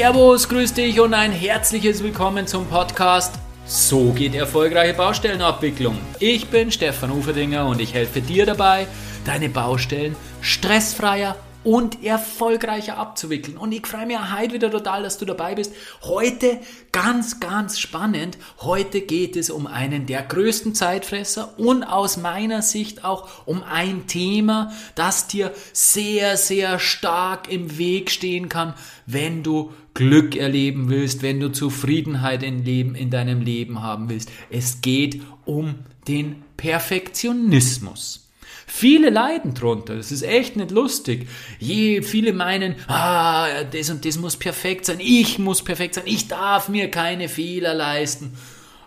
Servus, grüß dich und ein herzliches Willkommen zum Podcast. So geht erfolgreiche Baustellenabwicklung. Ich bin Stefan Uferdinger und ich helfe dir dabei, deine Baustellen stressfreier und erfolgreicher abzuwickeln. Und ich freue mich heute wieder total, dass du dabei bist. Heute ganz, ganz spannend. Heute geht es um einen der größten Zeitfresser und aus meiner Sicht auch um ein Thema, das dir sehr, sehr stark im Weg stehen kann, wenn du Glück erleben willst, wenn du Zufriedenheit in, Leben, in deinem Leben haben willst. Es geht um den Perfektionismus. Viele leiden drunter. Das ist echt nicht lustig. Je, viele meinen, ah, das und das muss perfekt sein. Ich muss perfekt sein. Ich darf mir keine Fehler leisten.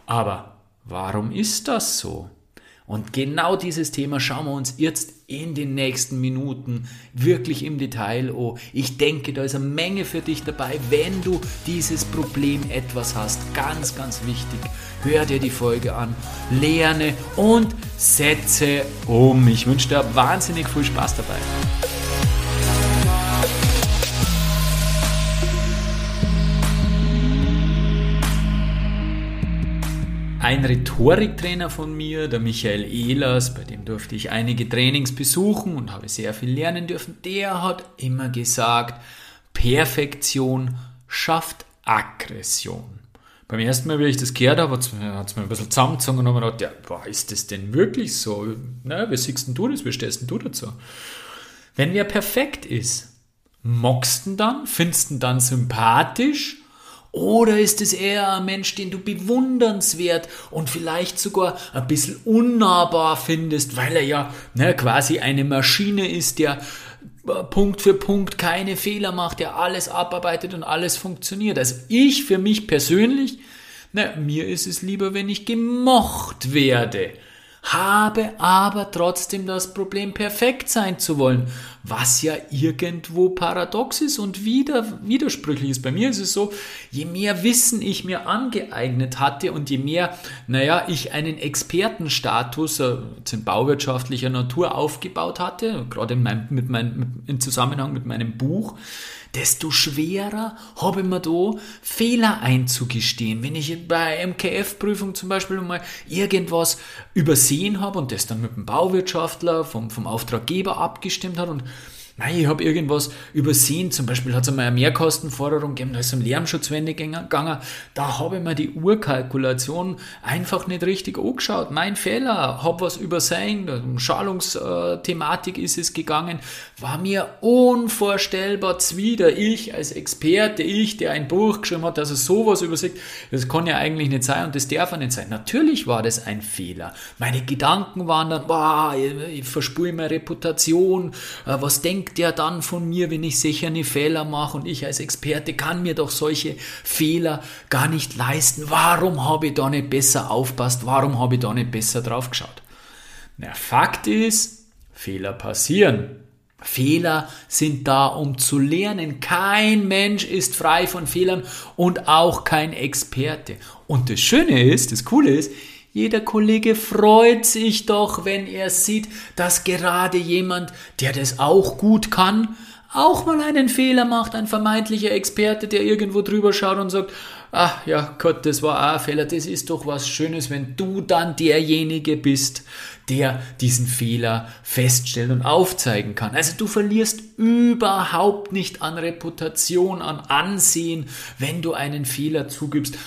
Aber warum ist das so? Und genau dieses Thema schauen wir uns jetzt in den nächsten Minuten wirklich im Detail an. Ich denke, da ist eine Menge für dich dabei, wenn du dieses Problem etwas hast. Ganz, ganz wichtig. Hör dir die Folge an, lerne und setze um. Ich wünsche dir wahnsinnig viel Spaß dabei. Ein Rhetoriktrainer von mir, der Michael Ehlers, bei dem durfte ich einige Trainings besuchen und habe sehr viel lernen dürfen, der hat immer gesagt, Perfektion schafft Aggression. Beim ersten Mal, wie ich das gehört habe, hat es mir ein bisschen zusammengezogen und gedacht, ja, boah, ist das denn wirklich so? Na, wie siehst denn du das? Wie stehst denn du dazu? Wenn wer perfekt ist, mockst du dann? Findest du dann sympathisch? Oder ist es eher ein Mensch, den du bewundernswert und vielleicht sogar ein bisschen unnahbar findest, weil er ja ne, quasi eine Maschine ist, der äh, Punkt für Punkt keine Fehler macht, der alles abarbeitet und alles funktioniert. Also ich für mich persönlich, na, mir ist es lieber, wenn ich gemocht werde habe aber trotzdem das Problem, perfekt sein zu wollen, was ja irgendwo paradox ist und wieder, widersprüchlich ist. Bei mir ist es so, je mehr Wissen ich mir angeeignet hatte und je mehr, naja, ich einen Expertenstatus äh, in bauwirtschaftlicher Natur aufgebaut hatte, gerade in meinem, mit meinem, im Zusammenhang mit meinem Buch, desto schwerer habe ich mir da Fehler einzugestehen. Wenn ich bei MKF-Prüfung zum Beispiel mal irgendwas übersehen habe und das dann mit dem Bauwirtschaftler vom, vom Auftraggeber abgestimmt hat und Nein, ich habe irgendwas übersehen. Zum Beispiel hat es einmal eine Mehrkostenforderung gegeben, da ist es um Lärmschutzwände gegangen. Da habe ich mir die Urkalkulation einfach nicht richtig angeschaut. Mein Fehler, habe was übersehen. Um Schalungsthematik ist es gegangen. War mir unvorstellbar zwider. Ich als Experte, ich, der ein Buch geschrieben hat, dass er sowas übersieht, das kann ja eigentlich nicht sein und das darf ja nicht sein. Natürlich war das ein Fehler. Meine Gedanken waren dann, boah, ich, ich verspüre meine Reputation, äh, was denkt denkt der dann von mir, wenn ich sicher eine Fehler mache und ich als Experte kann mir doch solche Fehler gar nicht leisten. Warum habe ich da nicht besser aufpasst? Warum habe ich da nicht besser drauf geschaut? Na, Fakt ist, Fehler passieren. Fehler sind da, um zu lernen. Kein Mensch ist frei von Fehlern und auch kein Experte. Und das Schöne ist, das Coole ist, jeder Kollege freut sich doch, wenn er sieht, dass gerade jemand, der das auch gut kann, auch mal einen Fehler macht, ein vermeintlicher Experte, der irgendwo drüber schaut und sagt, ach ja Gott, das war auch ein Fehler, das ist doch was Schönes, wenn du dann derjenige bist, der diesen Fehler feststellen und aufzeigen kann. Also du verlierst überhaupt nicht an Reputation, an Ansehen, wenn du einen Fehler zugibst,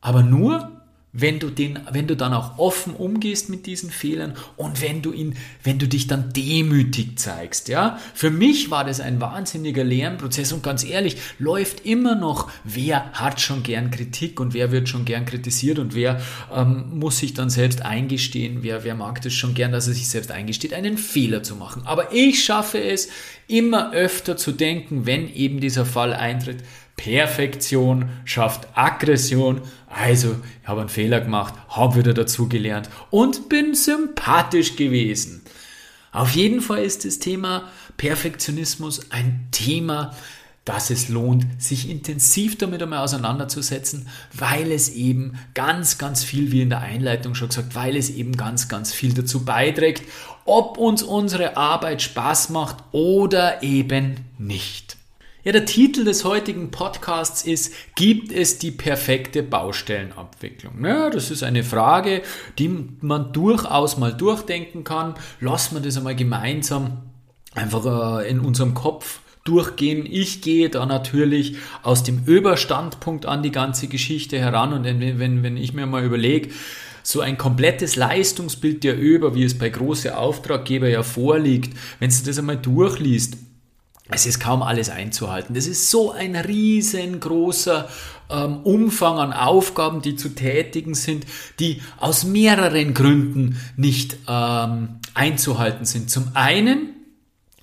aber nur, wenn du den, wenn du dann auch offen umgehst mit diesen Fehlern und wenn du ihn, wenn du dich dann demütig zeigst, ja. Für mich war das ein wahnsinniger Lernprozess und ganz ehrlich, läuft immer noch, wer hat schon gern Kritik und wer wird schon gern kritisiert und wer ähm, muss sich dann selbst eingestehen, wer, wer mag das schon gern, dass er sich selbst eingesteht, einen Fehler zu machen. Aber ich schaffe es, immer öfter zu denken, wenn eben dieser Fall eintritt, Perfektion schafft Aggression. Also, ich habe einen Fehler gemacht, habe wieder dazugelernt und bin sympathisch gewesen. Auf jeden Fall ist das Thema Perfektionismus ein Thema, das es lohnt, sich intensiv damit einmal auseinanderzusetzen, weil es eben ganz, ganz viel, wie in der Einleitung schon gesagt, weil es eben ganz, ganz viel dazu beiträgt, ob uns unsere Arbeit Spaß macht oder eben nicht. Ja, der Titel des heutigen Podcasts ist, gibt es die perfekte Baustellenabwicklung? Ja, das ist eine Frage, die man durchaus mal durchdenken kann. Lassen wir das einmal gemeinsam einfach äh, in unserem Kopf durchgehen. Ich gehe da natürlich aus dem Überstandpunkt an die ganze Geschichte heran und wenn, wenn, wenn ich mir mal überlege, so ein komplettes Leistungsbild der Über, wie es bei großen Auftraggeber ja vorliegt, wenn du das einmal durchliest, es ist kaum alles einzuhalten. Das ist so ein riesengroßer ähm, Umfang an Aufgaben, die zu tätigen sind, die aus mehreren Gründen nicht ähm, einzuhalten sind. Zum einen,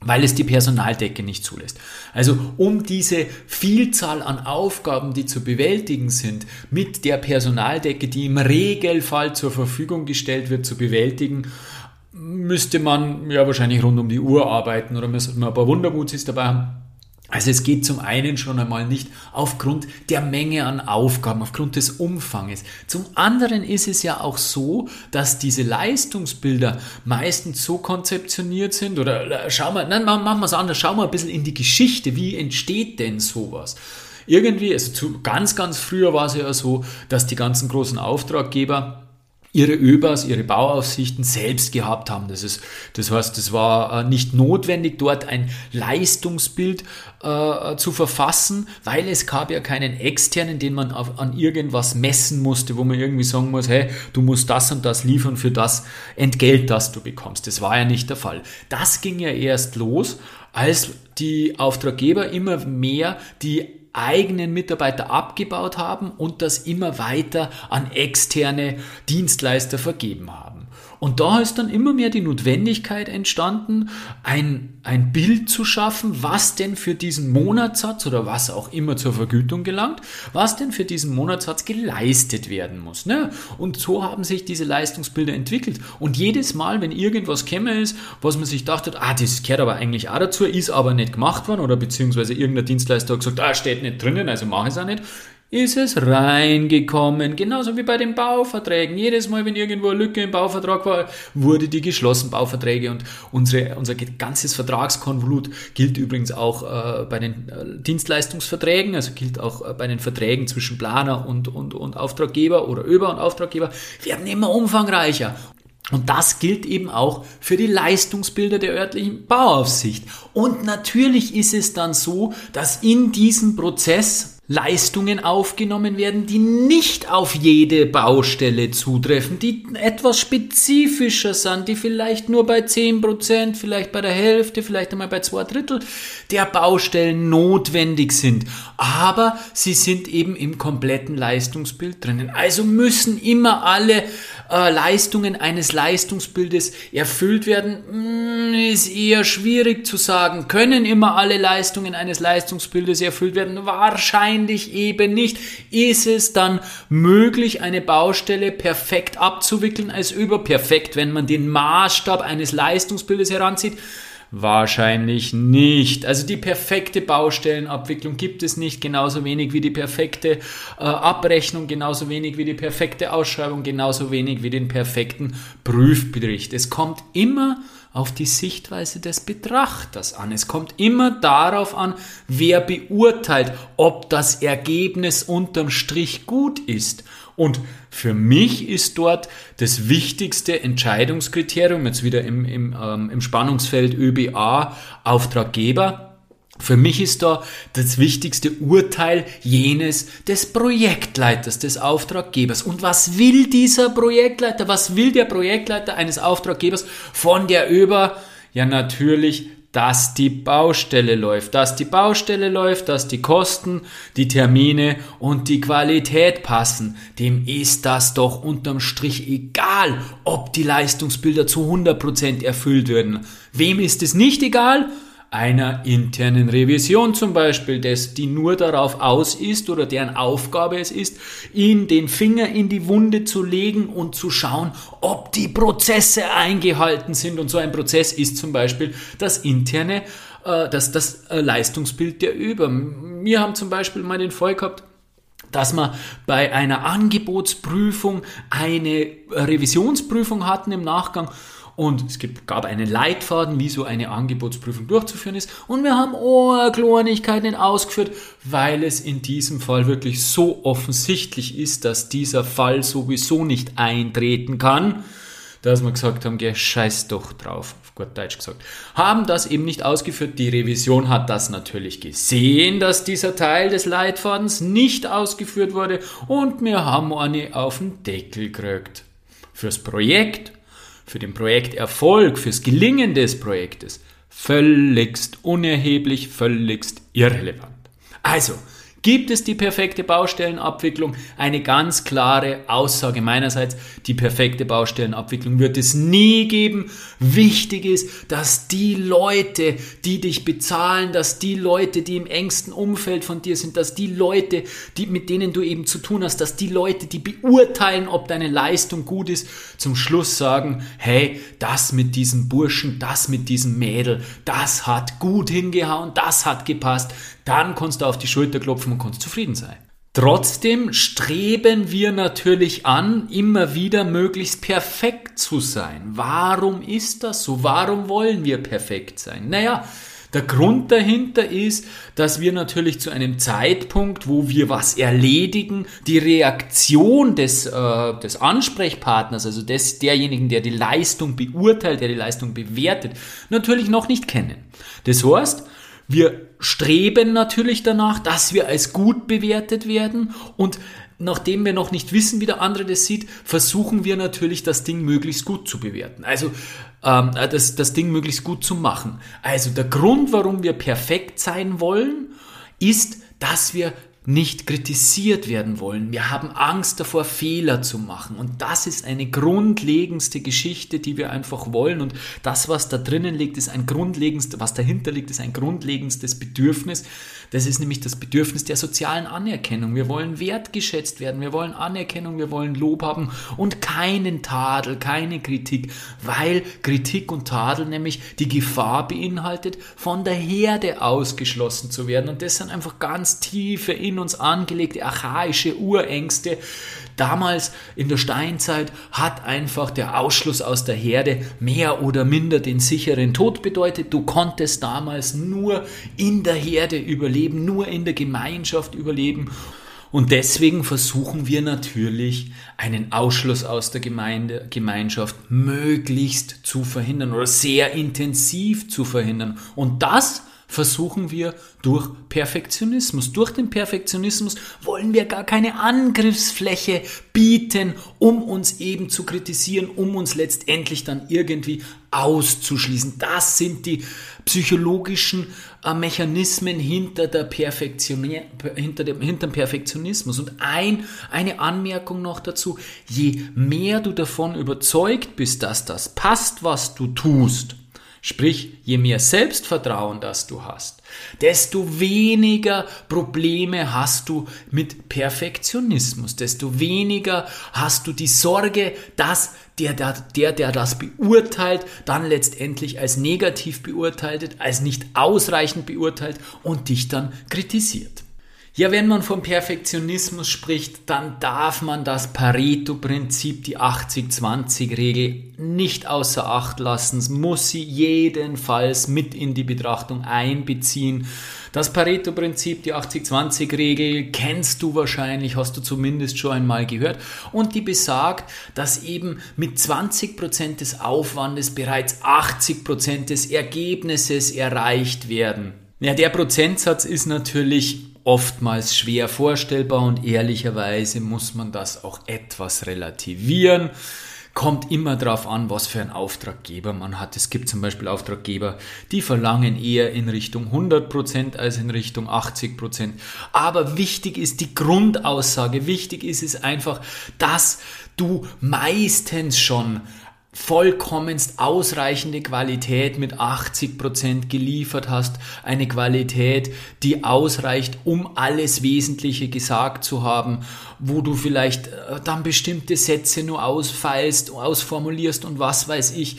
weil es die Personaldecke nicht zulässt. Also um diese Vielzahl an Aufgaben, die zu bewältigen sind, mit der Personaldecke, die im Regelfall zur Verfügung gestellt wird, zu bewältigen, müsste man ja wahrscheinlich rund um die Uhr arbeiten oder müsste man ein paar Wundermuts dabei haben. Also es geht zum einen schon einmal nicht aufgrund der Menge an Aufgaben, aufgrund des Umfanges. Zum anderen ist es ja auch so, dass diese Leistungsbilder meistens so konzeptioniert sind oder schau mal, nein, machen wir es anders, schau mal ein bisschen in die Geschichte, wie entsteht denn sowas? Irgendwie, also zu, ganz, ganz früher war es ja so, dass die ganzen großen Auftraggeber ihre ÖBAs, ihre Bauaufsichten selbst gehabt haben. Das, ist, das heißt, es war äh, nicht notwendig, dort ein Leistungsbild äh, zu verfassen, weil es gab ja keinen externen, den man auf, an irgendwas messen musste, wo man irgendwie sagen muss, hey, du musst das und das liefern für das Entgelt, das du bekommst. Das war ja nicht der Fall. Das ging ja erst los, als die Auftraggeber immer mehr die eigenen Mitarbeiter abgebaut haben und das immer weiter an externe Dienstleister vergeben haben. Und da ist dann immer mehr die Notwendigkeit entstanden, ein, ein Bild zu schaffen, was denn für diesen Monatssatz oder was auch immer zur Vergütung gelangt, was denn für diesen Monatssatz geleistet werden muss. Ne? Und so haben sich diese Leistungsbilder entwickelt. Und jedes Mal, wenn irgendwas käme ist, was man sich dachte, ah, das gehört aber eigentlich auch dazu, ist aber nicht gemacht worden oder beziehungsweise irgendein Dienstleister hat gesagt, ah, steht nicht drinnen, also mache ich es auch nicht ist es reingekommen. Genauso wie bei den Bauverträgen. Jedes Mal, wenn irgendwo eine Lücke im Bauvertrag war, wurde die geschlossen, Bauverträge. Und unsere, unser ganzes Vertragskonvolut gilt übrigens auch äh, bei den äh, Dienstleistungsverträgen, also gilt auch äh, bei den Verträgen zwischen Planer und, und, und Auftraggeber oder Über- und Auftraggeber, werden immer umfangreicher. Und das gilt eben auch für die Leistungsbilder der örtlichen Bauaufsicht. Und natürlich ist es dann so, dass in diesem Prozess Leistungen aufgenommen werden, die nicht auf jede Baustelle zutreffen, die etwas spezifischer sind, die vielleicht nur bei 10%, vielleicht bei der Hälfte, vielleicht einmal bei zwei Drittel der Baustellen notwendig sind. Aber sie sind eben im kompletten Leistungsbild drinnen. Also müssen immer alle äh, Leistungen eines Leistungsbildes erfüllt werden, hm, ist eher schwierig zu sagen. Können immer alle Leistungen eines Leistungsbildes erfüllt werden? Wahrscheinlich eben nicht. Ist es dann möglich, eine Baustelle perfekt abzuwickeln als überperfekt, wenn man den Maßstab eines Leistungsbildes heranzieht? Wahrscheinlich nicht. Also die perfekte Baustellenabwicklung gibt es nicht, genauso wenig wie die perfekte äh, Abrechnung, genauso wenig wie die perfekte Ausschreibung, genauso wenig wie den perfekten Prüfbericht. Es kommt immer auf die Sichtweise des Betrachters an. Es kommt immer darauf an, wer beurteilt, ob das Ergebnis unterm Strich gut ist. Und für mich ist dort das wichtigste Entscheidungskriterium, jetzt wieder im, im, ähm, im Spannungsfeld ÖBA, Auftraggeber, für mich ist da das wichtigste Urteil jenes des Projektleiters, des Auftraggebers. Und was will dieser Projektleiter? Was will der Projektleiter eines Auftraggebers von der über? Ja, natürlich dass die Baustelle läuft, dass die Baustelle läuft, dass die Kosten, die Termine und die Qualität passen. Dem ist das doch unterm Strich egal, ob die Leistungsbilder zu 100% erfüllt würden. Wem ist es nicht egal? Einer internen Revision zum Beispiel, des, die nur darauf aus ist oder deren Aufgabe es ist, ihn den Finger in die Wunde zu legen und zu schauen, ob die Prozesse eingehalten sind. Und so ein Prozess ist zum Beispiel das interne, äh, das, das äh, Leistungsbild der Über. Wir haben zum Beispiel mal den Fall gehabt, dass wir bei einer Angebotsprüfung eine Revisionsprüfung hatten im Nachgang und es gab einen Leitfaden, wie so eine Angebotsprüfung durchzuführen ist und wir haben Ohrklonigkeiten ausgeführt, weil es in diesem Fall wirklich so offensichtlich ist, dass dieser Fall sowieso nicht eintreten kann, dass wir gesagt haben, geh, scheiß doch drauf gut Deutsch gesagt, haben das eben nicht ausgeführt. Die Revision hat das natürlich gesehen, dass dieser Teil des Leitfadens nicht ausgeführt wurde und wir haben eine auf den Deckel gekriegt. Fürs Projekt, für den Projekterfolg, fürs Gelingen des Projektes völligst unerheblich, völligst irrelevant. Also, Gibt es die perfekte Baustellenabwicklung? Eine ganz klare Aussage meinerseits, die perfekte Baustellenabwicklung wird es nie geben. Wichtig ist, dass die Leute, die dich bezahlen, dass die Leute, die im engsten Umfeld von dir sind, dass die Leute, die, mit denen du eben zu tun hast, dass die Leute, die beurteilen, ob deine Leistung gut ist, zum Schluss sagen, hey, das mit diesem Burschen, das mit diesem Mädel, das hat gut hingehauen, das hat gepasst, dann kannst du auf die Schulter klopfen und kannst zufrieden sein. Trotzdem streben wir natürlich an, immer wieder möglichst perfekt zu sein. Warum ist das so? Warum wollen wir perfekt sein? Naja, der Grund dahinter ist, dass wir natürlich zu einem Zeitpunkt, wo wir was erledigen, die Reaktion des, äh, des Ansprechpartners, also des, derjenigen, der die Leistung beurteilt, der die Leistung bewertet, natürlich noch nicht kennen. Das heißt, wir streben natürlich danach, dass wir als gut bewertet werden und nachdem wir noch nicht wissen, wie der andere das sieht, versuchen wir natürlich, das Ding möglichst gut zu bewerten. Also ähm, äh, das, das Ding möglichst gut zu machen. Also der Grund, warum wir perfekt sein wollen, ist, dass wir nicht kritisiert werden wollen. Wir haben Angst davor, Fehler zu machen. Und das ist eine grundlegendste Geschichte, die wir einfach wollen. Und das, was da drinnen liegt, ist ein grundlegendstes, was dahinter liegt, ist ein grundlegendstes Bedürfnis. Das ist nämlich das Bedürfnis der sozialen Anerkennung. Wir wollen wertgeschätzt werden. Wir wollen Anerkennung. Wir wollen Lob haben und keinen Tadel, keine Kritik, weil Kritik und Tadel nämlich die Gefahr beinhaltet, von der Herde ausgeschlossen zu werden. Und das sind einfach ganz tiefe in uns angelegte archaische Urängste. Damals in der Steinzeit hat einfach der Ausschluss aus der Herde mehr oder minder den sicheren Tod bedeutet. Du konntest damals nur in der Herde überleben, nur in der Gemeinschaft überleben. Und deswegen versuchen wir natürlich, einen Ausschluss aus der Gemeinde, Gemeinschaft möglichst zu verhindern oder sehr intensiv zu verhindern. Und das versuchen wir durch Perfektionismus. Durch den Perfektionismus wollen wir gar keine Angriffsfläche bieten, um uns eben zu kritisieren, um uns letztendlich dann irgendwie auszuschließen. Das sind die psychologischen äh, Mechanismen hinter, der Perfektion, hinter, dem, hinter dem Perfektionismus. Und ein, eine Anmerkung noch dazu, je mehr du davon überzeugt bist, dass das passt, was du tust, Sprich, je mehr Selbstvertrauen das du hast, desto weniger Probleme hast du mit Perfektionismus, desto weniger hast du die Sorge, dass der, der, der, der das beurteilt, dann letztendlich als negativ beurteilt, als nicht ausreichend beurteilt und dich dann kritisiert. Ja, wenn man vom Perfektionismus spricht, dann darf man das Pareto-Prinzip, die 80-20-Regel nicht außer Acht lassen, muss sie jedenfalls mit in die Betrachtung einbeziehen. Das Pareto-Prinzip, die 80-20-Regel, kennst du wahrscheinlich, hast du zumindest schon einmal gehört. Und die besagt, dass eben mit 20% des Aufwandes bereits 80% des Ergebnisses erreicht werden. Ja, der Prozentsatz ist natürlich oftmals schwer vorstellbar und ehrlicherweise muss man das auch etwas relativieren. Kommt immer darauf an, was für einen Auftraggeber man hat. Es gibt zum Beispiel Auftraggeber, die verlangen eher in Richtung 100% als in Richtung 80%. Aber wichtig ist die Grundaussage. Wichtig ist es einfach, dass du meistens schon vollkommenst ausreichende Qualität mit 80% geliefert hast, eine Qualität, die ausreicht, um alles Wesentliche gesagt zu haben, wo du vielleicht äh, dann bestimmte Sätze nur ausfeilst, ausformulierst und was weiß ich.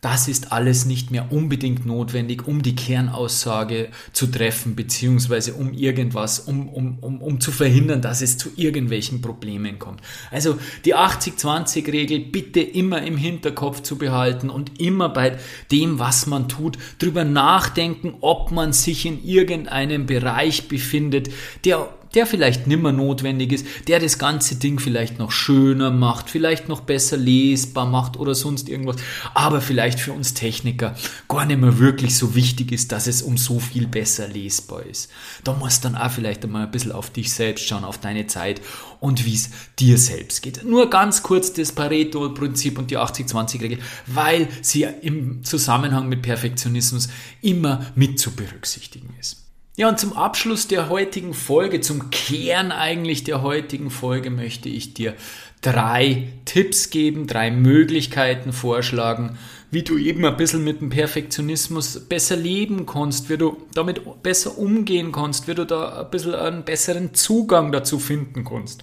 Das ist alles nicht mehr unbedingt notwendig, um die Kernaussage zu treffen, beziehungsweise um irgendwas, um, um, um, um zu verhindern, dass es zu irgendwelchen Problemen kommt. Also die 80-20-Regel bitte immer im Hinterkopf zu behalten und immer bei dem, was man tut, drüber nachdenken, ob man sich in irgendeinem Bereich befindet, der der vielleicht nimmer notwendig ist, der das ganze Ding vielleicht noch schöner macht, vielleicht noch besser lesbar macht oder sonst irgendwas, aber vielleicht für uns Techniker gar nicht mehr wirklich so wichtig ist, dass es um so viel besser lesbar ist. Da musst dann auch vielleicht einmal ein bisschen auf dich selbst schauen, auf deine Zeit und wie es dir selbst geht. Nur ganz kurz das Pareto-Prinzip und die 80-20-Regel, weil sie im Zusammenhang mit Perfektionismus immer mit zu berücksichtigen ist. Ja, und zum Abschluss der heutigen Folge, zum Kern eigentlich der heutigen Folge, möchte ich dir drei Tipps geben, drei Möglichkeiten vorschlagen, wie du eben ein bisschen mit dem Perfektionismus besser leben kannst, wie du damit besser umgehen kannst, wie du da ein bisschen einen besseren Zugang dazu finden kannst.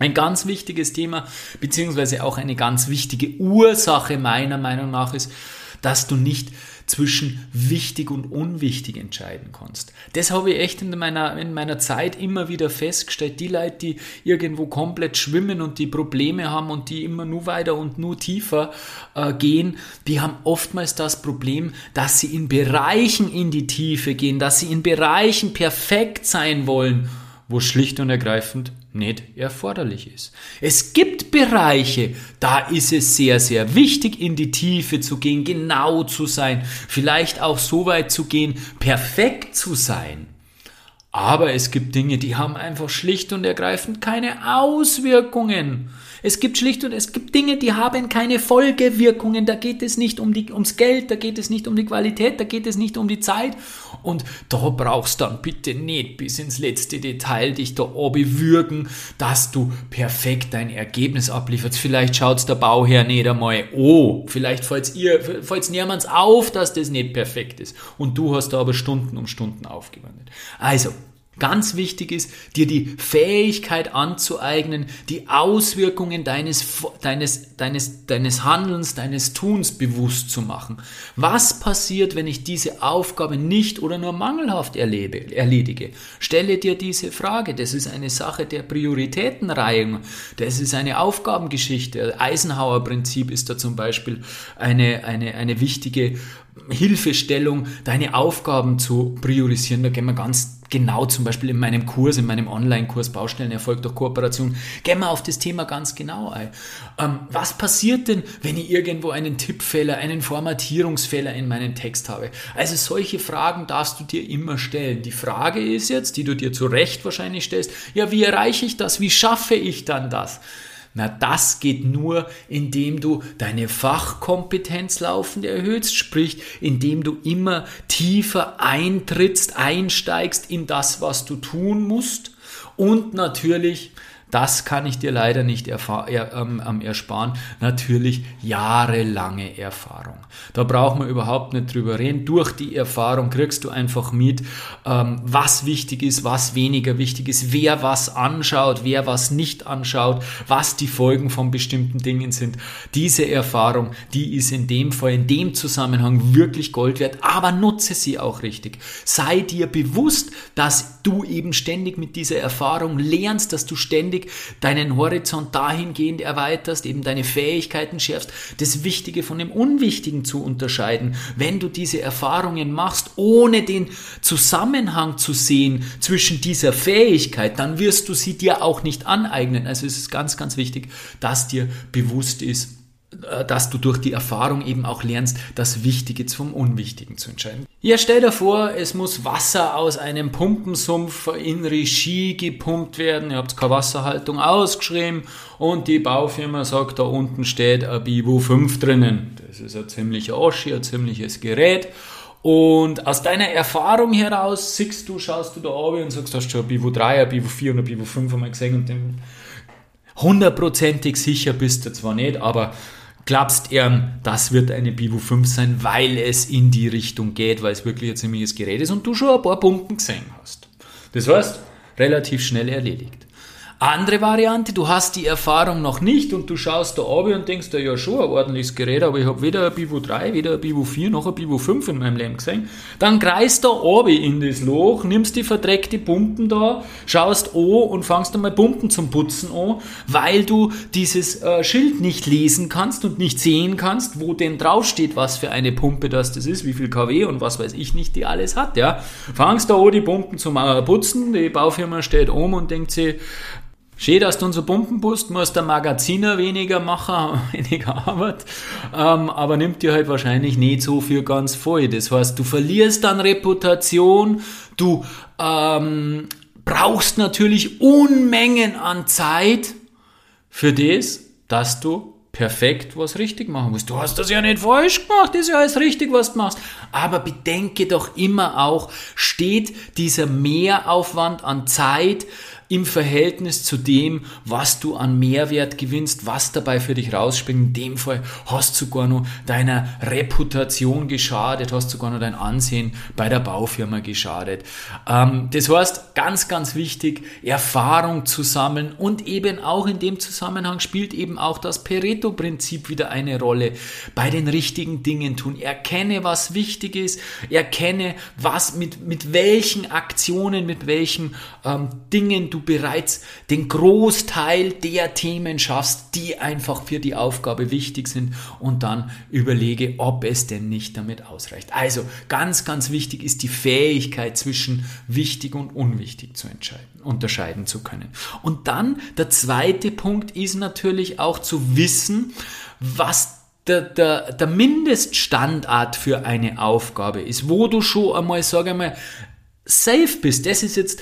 Ein ganz wichtiges Thema, beziehungsweise auch eine ganz wichtige Ursache meiner Meinung nach ist, dass du nicht zwischen wichtig und unwichtig entscheiden kannst. Das habe ich echt in meiner, in meiner Zeit immer wieder festgestellt. Die Leute, die irgendwo komplett schwimmen und die Probleme haben und die immer nur weiter und nur tiefer äh, gehen, die haben oftmals das Problem, dass sie in Bereichen in die Tiefe gehen, dass sie in Bereichen perfekt sein wollen wo schlicht und ergreifend nicht erforderlich ist. Es gibt Bereiche, da ist es sehr, sehr wichtig, in die Tiefe zu gehen, genau zu sein, vielleicht auch so weit zu gehen, perfekt zu sein. Aber es gibt Dinge, die haben einfach schlicht und ergreifend keine Auswirkungen. Es gibt schlicht und es gibt Dinge, die haben keine Folgewirkungen. Da geht es nicht um die, ums Geld, da geht es nicht um die Qualität, da geht es nicht um die Zeit. Und da brauchst dann bitte nicht bis ins letzte Detail dich da bewürgen, dass du perfekt dein Ergebnis ablieferst. Vielleicht schaut's der Bauherr nicht einmal, oh, vielleicht fällt's ihr, fällt's niemals auf, dass das nicht perfekt ist. Und du hast da aber Stunden um Stunden aufgewandt. Also, Ganz wichtig ist, dir die Fähigkeit anzueignen, die Auswirkungen deines, deines, deines, deines Handelns, deines Tuns bewusst zu machen. Was passiert, wenn ich diese Aufgabe nicht oder nur mangelhaft erlebe, erledige? Stelle dir diese Frage. Das ist eine Sache der Prioritätenreihung. Das ist eine Aufgabengeschichte. Eisenhower-Prinzip ist da zum Beispiel eine, eine, eine wichtige Hilfestellung, deine Aufgaben zu priorisieren. Da gehen wir ganz genau zum Beispiel in meinem Kurs, in meinem Online-Kurs Baustellenerfolg durch Kooperation, gehen wir auf das Thema ganz genau ein. Ähm, was passiert denn, wenn ich irgendwo einen Tippfehler, einen Formatierungsfehler in meinem Text habe? Also solche Fragen darfst du dir immer stellen. Die Frage ist jetzt, die du dir zu Recht wahrscheinlich stellst, ja, wie erreiche ich das? Wie schaffe ich dann das? Na, das geht nur, indem du deine Fachkompetenz laufend erhöhst, sprich, indem du immer tiefer eintrittst, einsteigst in das, was du tun musst. Und natürlich das kann ich dir leider nicht er, ähm, ersparen. Natürlich jahrelange Erfahrung. Da braucht man überhaupt nicht drüber reden. Durch die Erfahrung kriegst du einfach mit, ähm, was wichtig ist, was weniger wichtig ist, wer was anschaut, wer was nicht anschaut, was die Folgen von bestimmten Dingen sind. Diese Erfahrung, die ist in dem Fall, in dem Zusammenhang wirklich Gold wert, aber nutze sie auch richtig. Sei dir bewusst, dass du eben ständig mit dieser Erfahrung lernst, dass du ständig ständig deinen Horizont dahingehend erweiterst, eben deine Fähigkeiten schärfst, das Wichtige von dem Unwichtigen zu unterscheiden. Wenn du diese Erfahrungen machst, ohne den Zusammenhang zu sehen zwischen dieser Fähigkeit, dann wirst du sie dir auch nicht aneignen. Also es ist ganz, ganz wichtig, dass dir bewusst ist, dass du durch die Erfahrung eben auch lernst, das Wichtige vom Unwichtigen zu entscheiden. Ja, stell dir vor, es muss Wasser aus einem Pumpensumpf in Regie gepumpt werden. Ihr habt keine Wasserhaltung ausgeschrieben und die Baufirma sagt, da unten steht ein Bivo 5 drinnen. Das ist ein ziemlicher Oschi, ein ziemliches Gerät. Und aus deiner Erfahrung heraus siehst du, schaust du da oben und sagst, hast du ein Bivo 3, ein Bivo 4 und ein Bivo 5 einmal gesehen und dem hundertprozentig sicher bist du zwar nicht, aber glaubst er, das wird eine Bivo 5 sein, weil es in die Richtung geht, weil es wirklich ein ziemliches Gerät ist und du schon ein paar Pumpen gesehen hast. Das heißt, relativ schnell erledigt. Andere Variante, du hast die Erfahrung noch nicht und du schaust da oben und denkst, ja schon ein ordentliches Gerät, aber ich habe weder ein Bivo 3, weder ein Bivo 4 noch ein Bivo 5 in meinem Leben gesehen. Dann greist da oben in das Loch, nimmst die verdreckte Pumpen da, schaust an und fangst einmal Pumpen zum Putzen an, weil du dieses äh, Schild nicht lesen kannst und nicht sehen kannst, wo denn draufsteht, was für eine Pumpe das, ist, wie viel kW und was weiß ich nicht, die alles hat, ja. Fangst da an die Pumpen zum äh, Putzen, die Baufirma steht um und denkt sich, Schön, dass du unser Pumpen bist, muss der Magaziner weniger machen, weniger Arbeit, ähm, aber nimmt dir halt wahrscheinlich nicht so viel ganz voll. Das heißt, du verlierst dann Reputation, du ähm, brauchst natürlich Unmengen an Zeit für das, dass du perfekt was richtig machen musst. Du hast das ja nicht falsch gemacht, ist ja alles richtig, was du machst. Aber bedenke doch immer auch, steht dieser Mehraufwand an Zeit, im Verhältnis zu dem, was du an Mehrwert gewinnst, was dabei für dich rausspringt. In dem Fall hast du sogar noch deiner Reputation geschadet, hast sogar noch dein Ansehen bei der Baufirma geschadet. Ähm, das heißt, ganz, ganz wichtig, Erfahrung zu sammeln und eben auch in dem Zusammenhang spielt eben auch das Pareto-Prinzip wieder eine Rolle. Bei den richtigen Dingen tun. Erkenne, was wichtig ist. Erkenne, was mit, mit welchen Aktionen, mit welchen ähm, Dingen du bereits den Großteil der Themen schaffst, die einfach für die Aufgabe wichtig sind und dann überlege, ob es denn nicht damit ausreicht. Also ganz, ganz wichtig ist die Fähigkeit zwischen wichtig und unwichtig zu entscheiden, unterscheiden zu können. Und dann der zweite Punkt ist natürlich auch zu wissen, was der, der, der Mindeststandard für eine Aufgabe ist, wo du schon einmal, sage mal, safe bist. Das ist jetzt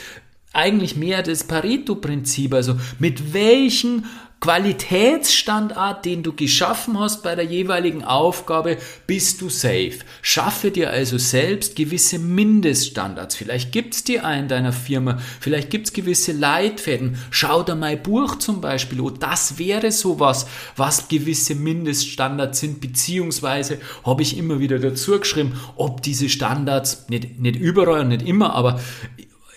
eigentlich mehr das Pareto-Prinzip, also mit welchen Qualitätsstandard, den du geschaffen hast bei der jeweiligen Aufgabe, bist du safe. Schaffe dir also selbst gewisse Mindeststandards. Vielleicht gibt's die in deiner Firma, vielleicht gibt's gewisse Leitfäden. Schau dir mein Buch zum Beispiel oh, Das wäre sowas, was gewisse Mindeststandards sind, beziehungsweise habe ich immer wieder dazu geschrieben, ob diese Standards, nicht, nicht überall und nicht immer, aber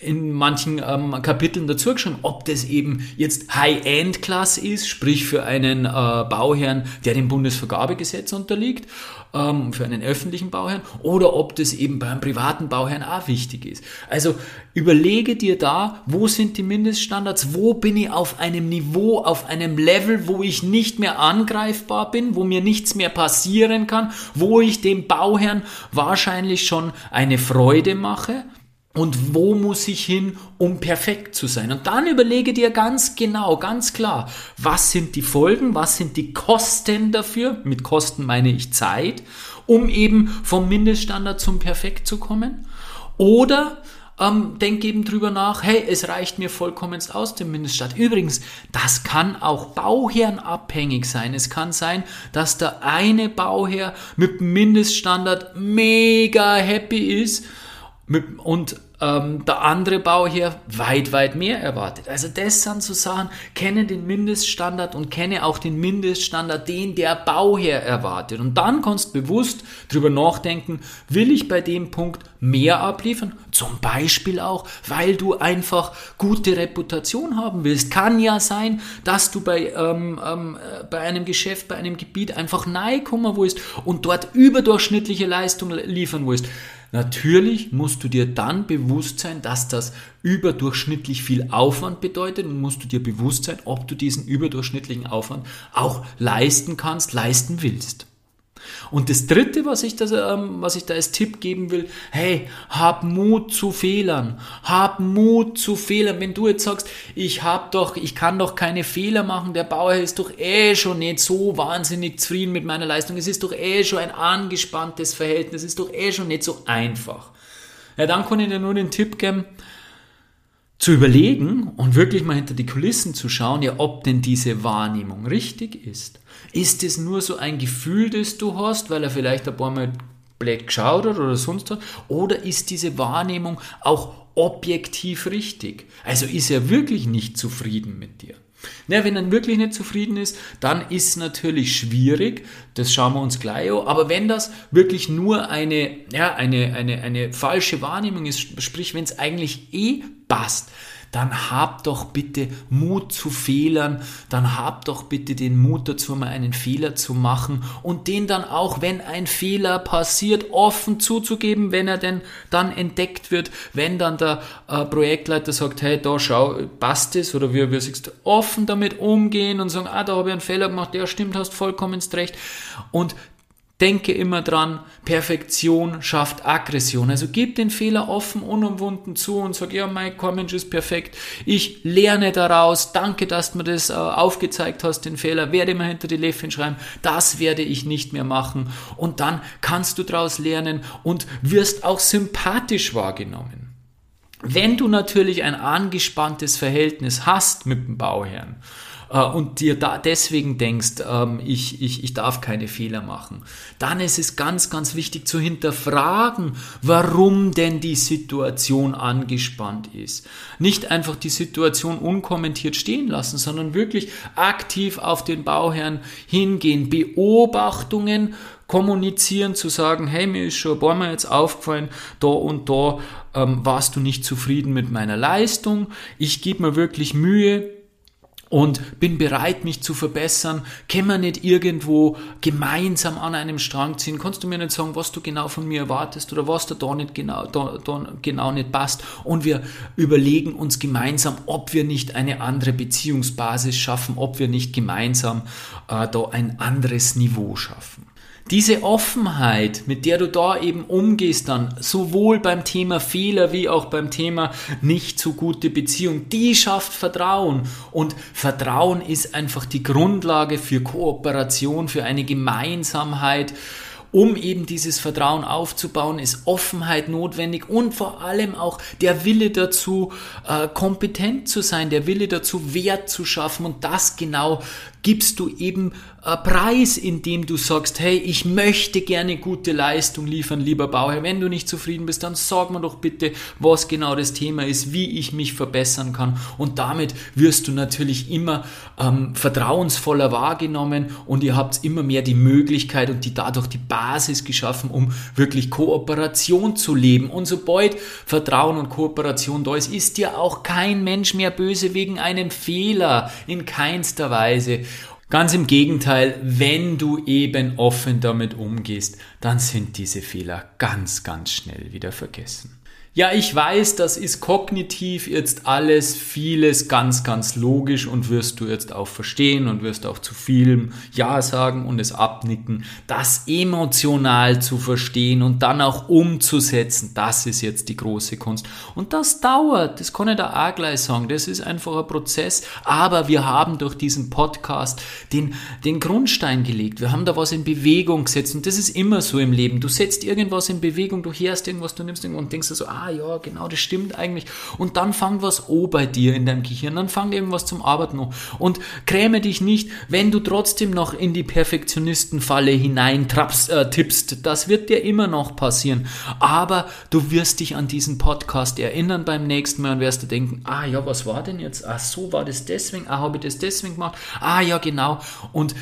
in manchen ähm, Kapiteln dazu geschrieben, ob das eben jetzt High-End-Class ist, sprich für einen äh, Bauherrn, der dem Bundesvergabegesetz unterliegt, ähm, für einen öffentlichen Bauherrn, oder ob das eben beim privaten Bauherrn auch wichtig ist. Also überlege dir da, wo sind die Mindeststandards, wo bin ich auf einem Niveau, auf einem Level, wo ich nicht mehr angreifbar bin, wo mir nichts mehr passieren kann, wo ich dem Bauherrn wahrscheinlich schon eine Freude mache, und wo muss ich hin, um perfekt zu sein? Und dann überlege dir ganz genau, ganz klar, was sind die Folgen, was sind die Kosten dafür? Mit Kosten meine ich Zeit, um eben vom Mindeststandard zum Perfekt zu kommen. Oder ähm, denk eben drüber nach, hey, es reicht mir vollkommenst aus dem Mindeststandard. Übrigens, das kann auch bauherrenabhängig sein. Es kann sein, dass der eine Bauherr mit Mindeststandard mega happy ist und ähm, der andere Bauherr weit, weit mehr erwartet. Also das sind so Sachen, kenne den Mindeststandard und kenne auch den Mindeststandard, den der Bauherr erwartet. Und dann kannst du bewusst drüber nachdenken, will ich bei dem Punkt mehr abliefern? Zum Beispiel auch, weil du einfach gute Reputation haben willst. Kann ja sein, dass du bei, ähm, ähm, äh, bei einem Geschäft, bei einem Gebiet einfach nahe kommen willst und dort überdurchschnittliche Leistung liefern willst. Natürlich musst du dir dann bewusst sein, dass das überdurchschnittlich viel Aufwand bedeutet und musst du dir bewusst sein, ob du diesen überdurchschnittlichen Aufwand auch leisten kannst, leisten willst. Und das dritte, was ich, das, ähm, was ich da als Tipp geben will, hey, hab Mut zu Fehlern. Hab Mut zu Fehlern. Wenn du jetzt sagst, ich hab doch, ich kann doch keine Fehler machen, der Bauer ist doch eh schon nicht so wahnsinnig zufrieden mit meiner Leistung. Es ist doch eh schon ein angespanntes Verhältnis. Es ist doch eh schon nicht so einfach. Ja, dann kann ich dir nur den Tipp geben, zu überlegen und wirklich mal hinter die Kulissen zu schauen, ja, ob denn diese Wahrnehmung richtig ist. Ist es nur so ein Gefühl, das du hast, weil er vielleicht ein paar Mal blöd geschaut hat oder sonst was? Oder ist diese Wahrnehmung auch objektiv richtig? Also ist er wirklich nicht zufrieden mit dir? Na, wenn er wirklich nicht zufrieden ist, dann ist es natürlich schwierig, das schauen wir uns gleich an. Aber wenn das wirklich nur eine, ja, eine, eine, eine falsche Wahrnehmung ist, sprich, wenn es eigentlich eh passt, dann hab doch bitte Mut zu Fehlern, dann hab doch bitte den Mut dazu, mal einen Fehler zu machen und den dann auch, wenn ein Fehler passiert, offen zuzugeben, wenn er denn dann entdeckt wird, wenn dann der äh, Projektleiter sagt, hey, da schau, passt es oder wie, wie sagst, offen damit umgehen und sagen, ah, da habe ich einen Fehler gemacht, der stimmt, hast vollkommen recht. Und Denke immer dran, Perfektion schafft Aggression. Also gib den Fehler offen, unumwunden zu und sag, ja, mein Mensch ist perfekt. Ich lerne daraus. Danke, dass du mir das äh, aufgezeigt hast, den Fehler. Werde immer hinter die Läffchen schreiben. Das werde ich nicht mehr machen. Und dann kannst du daraus lernen und wirst auch sympathisch wahrgenommen. Wenn du natürlich ein angespanntes Verhältnis hast mit dem Bauherrn, und dir da deswegen denkst, ähm, ich, ich, ich darf keine Fehler machen, dann ist es ganz, ganz wichtig zu hinterfragen, warum denn die Situation angespannt ist. Nicht einfach die Situation unkommentiert stehen lassen, sondern wirklich aktiv auf den Bauherrn hingehen, Beobachtungen kommunizieren, zu sagen, hey, mir ist schon ein paar Mal jetzt aufgefallen, da und da ähm, warst du nicht zufrieden mit meiner Leistung, ich gebe mir wirklich Mühe, und bin bereit, mich zu verbessern. Können wir nicht irgendwo gemeinsam an einem Strang ziehen? Kannst du mir nicht sagen, was du genau von mir erwartest oder was da, da nicht genau, da, da genau nicht passt? Und wir überlegen uns gemeinsam, ob wir nicht eine andere Beziehungsbasis schaffen, ob wir nicht gemeinsam äh, da ein anderes Niveau schaffen. Diese Offenheit, mit der du da eben umgehst dann, sowohl beim Thema Fehler wie auch beim Thema nicht so gute Beziehung, die schafft Vertrauen. Und Vertrauen ist einfach die Grundlage für Kooperation, für eine Gemeinsamheit. Um eben dieses Vertrauen aufzubauen, ist Offenheit notwendig und vor allem auch der Wille dazu, äh, kompetent zu sein, der Wille dazu, Wert zu schaffen und das genau gibst du eben äh, Preis, indem du sagst, hey, ich möchte gerne gute Leistung liefern, lieber Bauherr. Wenn du nicht zufrieden bist, dann sag mir doch bitte, was genau das Thema ist, wie ich mich verbessern kann. Und damit wirst du natürlich immer ähm, vertrauensvoller wahrgenommen und ihr habt immer mehr die Möglichkeit und die dadurch die Basis geschaffen, um wirklich Kooperation zu leben. Und sobald Vertrauen und Kooperation da ist, ist dir auch kein Mensch mehr böse wegen einem Fehler in keinster Weise. Ganz im Gegenteil, wenn du eben offen damit umgehst, dann sind diese Fehler ganz, ganz schnell wieder vergessen. Ja, ich weiß, das ist kognitiv jetzt alles vieles ganz, ganz logisch und wirst du jetzt auch verstehen und wirst auch zu vielem Ja sagen und es abnicken. Das emotional zu verstehen und dann auch umzusetzen, das ist jetzt die große Kunst. Und das dauert, das kann ich da auch gleich sagen, das ist einfach ein Prozess, aber wir haben durch diesen Podcast den, den Grundstein gelegt. Wir haben da was in Bewegung gesetzt und das ist immer so im Leben. Du setzt irgendwas in Bewegung, du hörst irgendwas, du nimmst irgendwas und denkst so, ah, ah ja, genau, das stimmt eigentlich. Und dann fang was O bei dir in deinem Gehirn, dann fang irgendwas zum Arbeiten an. Und kräme dich nicht, wenn du trotzdem noch in die Perfektionistenfalle hinein äh, tippst. Das wird dir immer noch passieren. Aber du wirst dich an diesen Podcast erinnern beim nächsten Mal und wirst du denken, ah ja, was war denn jetzt? Ah, so war das deswegen, ah, habe ich das deswegen gemacht? Ah ja, genau. Und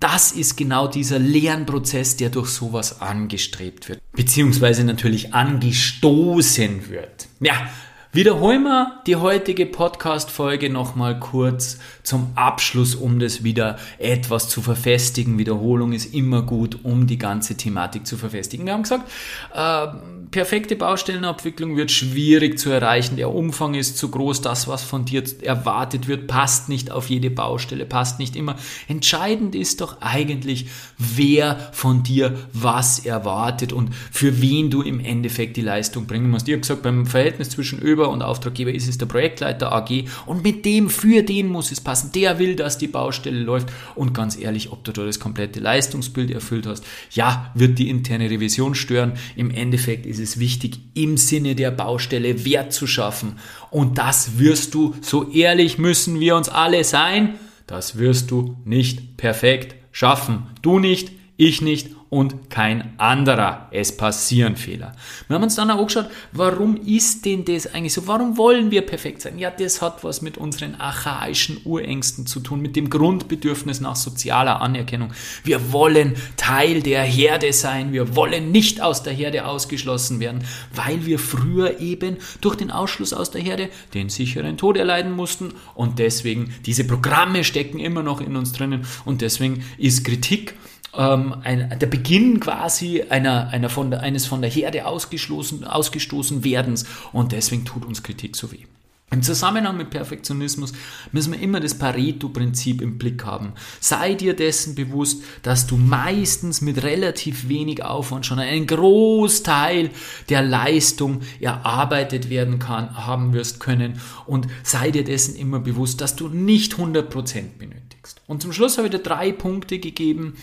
das ist genau dieser Lernprozess, der durch sowas angestrebt wird, beziehungsweise natürlich angestoßen wird. Ja, Wiederholen wir die heutige Podcast-Folge nochmal kurz zum Abschluss, um das wieder etwas zu verfestigen. Wiederholung ist immer gut, um die ganze Thematik zu verfestigen. Wir haben gesagt, äh, perfekte Baustellenabwicklung wird schwierig zu erreichen. Der Umfang ist zu groß. Das, was von dir erwartet wird, passt nicht auf jede Baustelle, passt nicht immer. Entscheidend ist doch eigentlich, wer von dir was erwartet und für wen du im Endeffekt die Leistung bringen musst. Ich habe gesagt, beim Verhältnis zwischen Öl Gegenüber und Auftraggeber ist es der Projektleiter AG und mit dem, für den muss es passen. Der will, dass die Baustelle läuft und ganz ehrlich, ob du da das komplette Leistungsbild erfüllt hast, ja, wird die interne Revision stören. Im Endeffekt ist es wichtig, im Sinne der Baustelle Wert zu schaffen und das wirst du, so ehrlich müssen wir uns alle sein, das wirst du nicht perfekt schaffen. Du nicht, Ich nicht und kein anderer. Es passieren Fehler. Wir haben uns dann auch angeschaut, warum ist denn das eigentlich so? Warum wollen wir perfekt sein? Ja, das hat was mit unseren archaischen Urängsten zu tun, mit dem Grundbedürfnis nach sozialer Anerkennung. Wir wollen Teil der Herde sein. Wir wollen nicht aus der Herde ausgeschlossen werden, weil wir früher eben durch den Ausschluss aus der Herde den sicheren Tod erleiden mussten und deswegen diese Programme stecken immer noch in uns drinnen und deswegen ist Kritik ähm, ein, der Beginn quasi einer, einer von eines von der Herde ausgestoßen, ausgestoßen Werdens und deswegen tut uns Kritik so weh. Im Zusammenhang mit Perfektionismus müssen wir immer das Pareto-Prinzip im Blick haben. Sei dir dessen bewusst, dass du meistens mit relativ wenig Aufwand schon einen Großteil der Leistung erarbeitet werden kann, haben wirst können und sei dir dessen immer bewusst, dass du nicht 100% benötigst. Und zum Schluss habe ich dir drei Punkte gegeben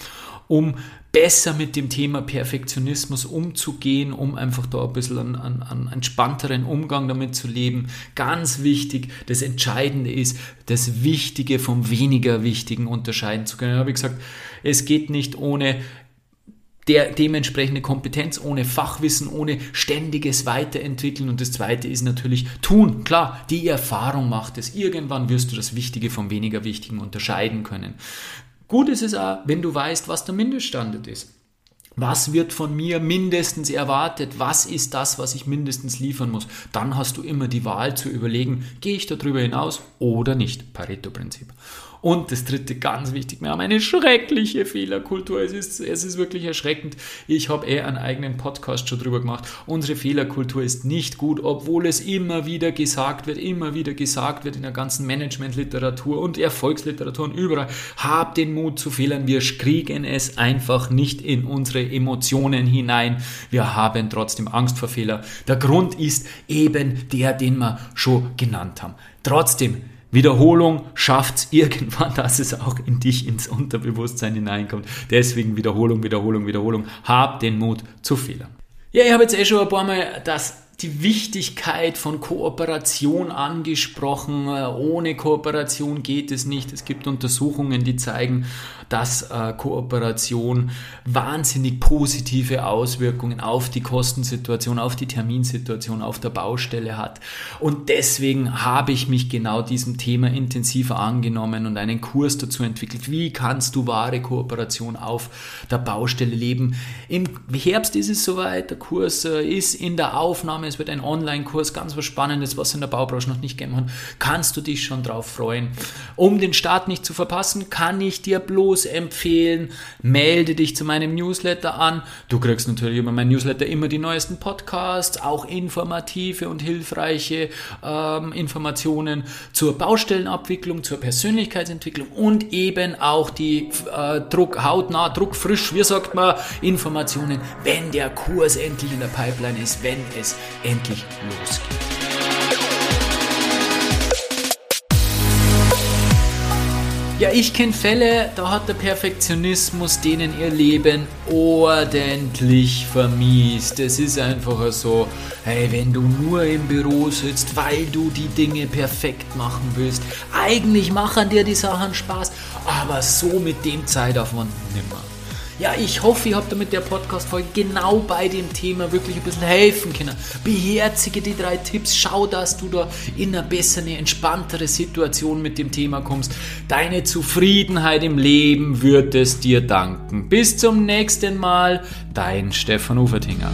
um besser mit dem Thema Perfektionismus umzugehen, um einfach da ein bisschen einen, einen, einen entspannteren Umgang damit zu leben. Ganz wichtig, das Entscheidende ist, das Wichtige vom weniger Wichtigen unterscheiden zu können. Da habe gesagt, es geht nicht ohne der dementsprechende Kompetenz, ohne Fachwissen, ohne ständiges Weiterentwickeln. Und das Zweite ist natürlich tun. Klar, die Erfahrung macht es. Irgendwann wirst du das Wichtige vom weniger Wichtigen unterscheiden können. Gut ist es auch, wenn du weißt, was der Mindeststandard ist. Was wird von mir mindestens erwartet? Was ist das, was ich mindestens liefern muss? Dann hast du immer die Wahl zu überlegen, gehe ich darüber hinaus oder nicht? Pareto-Prinzip. Und das dritte, ganz wichtig, wir haben eine schreckliche Fehlerkultur. Es ist, es ist wirklich erschreckend. Ich habe eh einen eigenen Podcast schon drüber gemacht. Unsere Fehlerkultur ist nicht gut, obwohl es immer wieder gesagt wird, immer wieder gesagt wird in der ganzen Managementliteratur und Erfolgsliteratur und überall. Hab den Mut zu fehlern. Wir kriegen es einfach nicht in unsere Emotionen hinein. Wir haben trotzdem Angst vor Fehler. Der Grund ist eben der, den wir schon genannt haben. Trotzdem, Wiederholung schafft es irgendwann, dass es auch in dich ins Unterbewusstsein hineinkommt. Deswegen Wiederholung, Wiederholung, Wiederholung. Hab den Mut zu Fehlern. Ja, ich habe jetzt eh schon ein paar Mal das die Wichtigkeit von Kooperation angesprochen. Ohne Kooperation geht es nicht. Es gibt Untersuchungen, die zeigen, dass äh, Kooperation wahnsinnig positive Auswirkungen auf die Kostensituation, auf die Terminsituation, auf der Baustelle hat. Und deswegen habe ich mich genau diesem Thema intensiver angenommen und einen Kurs dazu entwickelt. Wie kannst du wahre Kooperation auf der Baustelle leben? Im Herbst ist es soweit. Der Kurs äh, ist in der Aufnahme. Es wird ein Online-Kurs, ganz was Spannendes, was in der Baubranche noch nicht gegeben hat. Kannst du dich schon drauf freuen? Um den Start nicht zu verpassen, kann ich dir bloß Videos empfehlen, melde dich zu meinem Newsletter an. Du kriegst natürlich über mein Newsletter immer die neuesten Podcasts, auch informative und hilfreiche ähm, Informationen zur Baustellenabwicklung, zur Persönlichkeitsentwicklung und eben auch die äh, Druck, hautnah, druckfrisch, wie sagt man, Informationen, wenn der Kurs endlich in der Pipeline ist, wenn es endlich losgeht. Ja, ich kenne Fälle, da hat der Perfektionismus denen ihr Leben ordentlich vermiest. Es ist einfach so, hey, wenn du nur im Büro sitzt, weil du die Dinge perfekt machen willst, eigentlich machen dir die Sachen Spaß, aber so mit dem Zeitaufwand nimmer. Ja, ich hoffe, ihr habt damit der Podcast-Folge genau bei dem Thema wirklich ein bisschen helfen können. Beherzige die drei Tipps, schau, dass du da in eine bessere, entspanntere Situation mit dem Thema kommst. Deine Zufriedenheit im Leben wird es dir danken. Bis zum nächsten Mal, dein Stefan Ufertinger.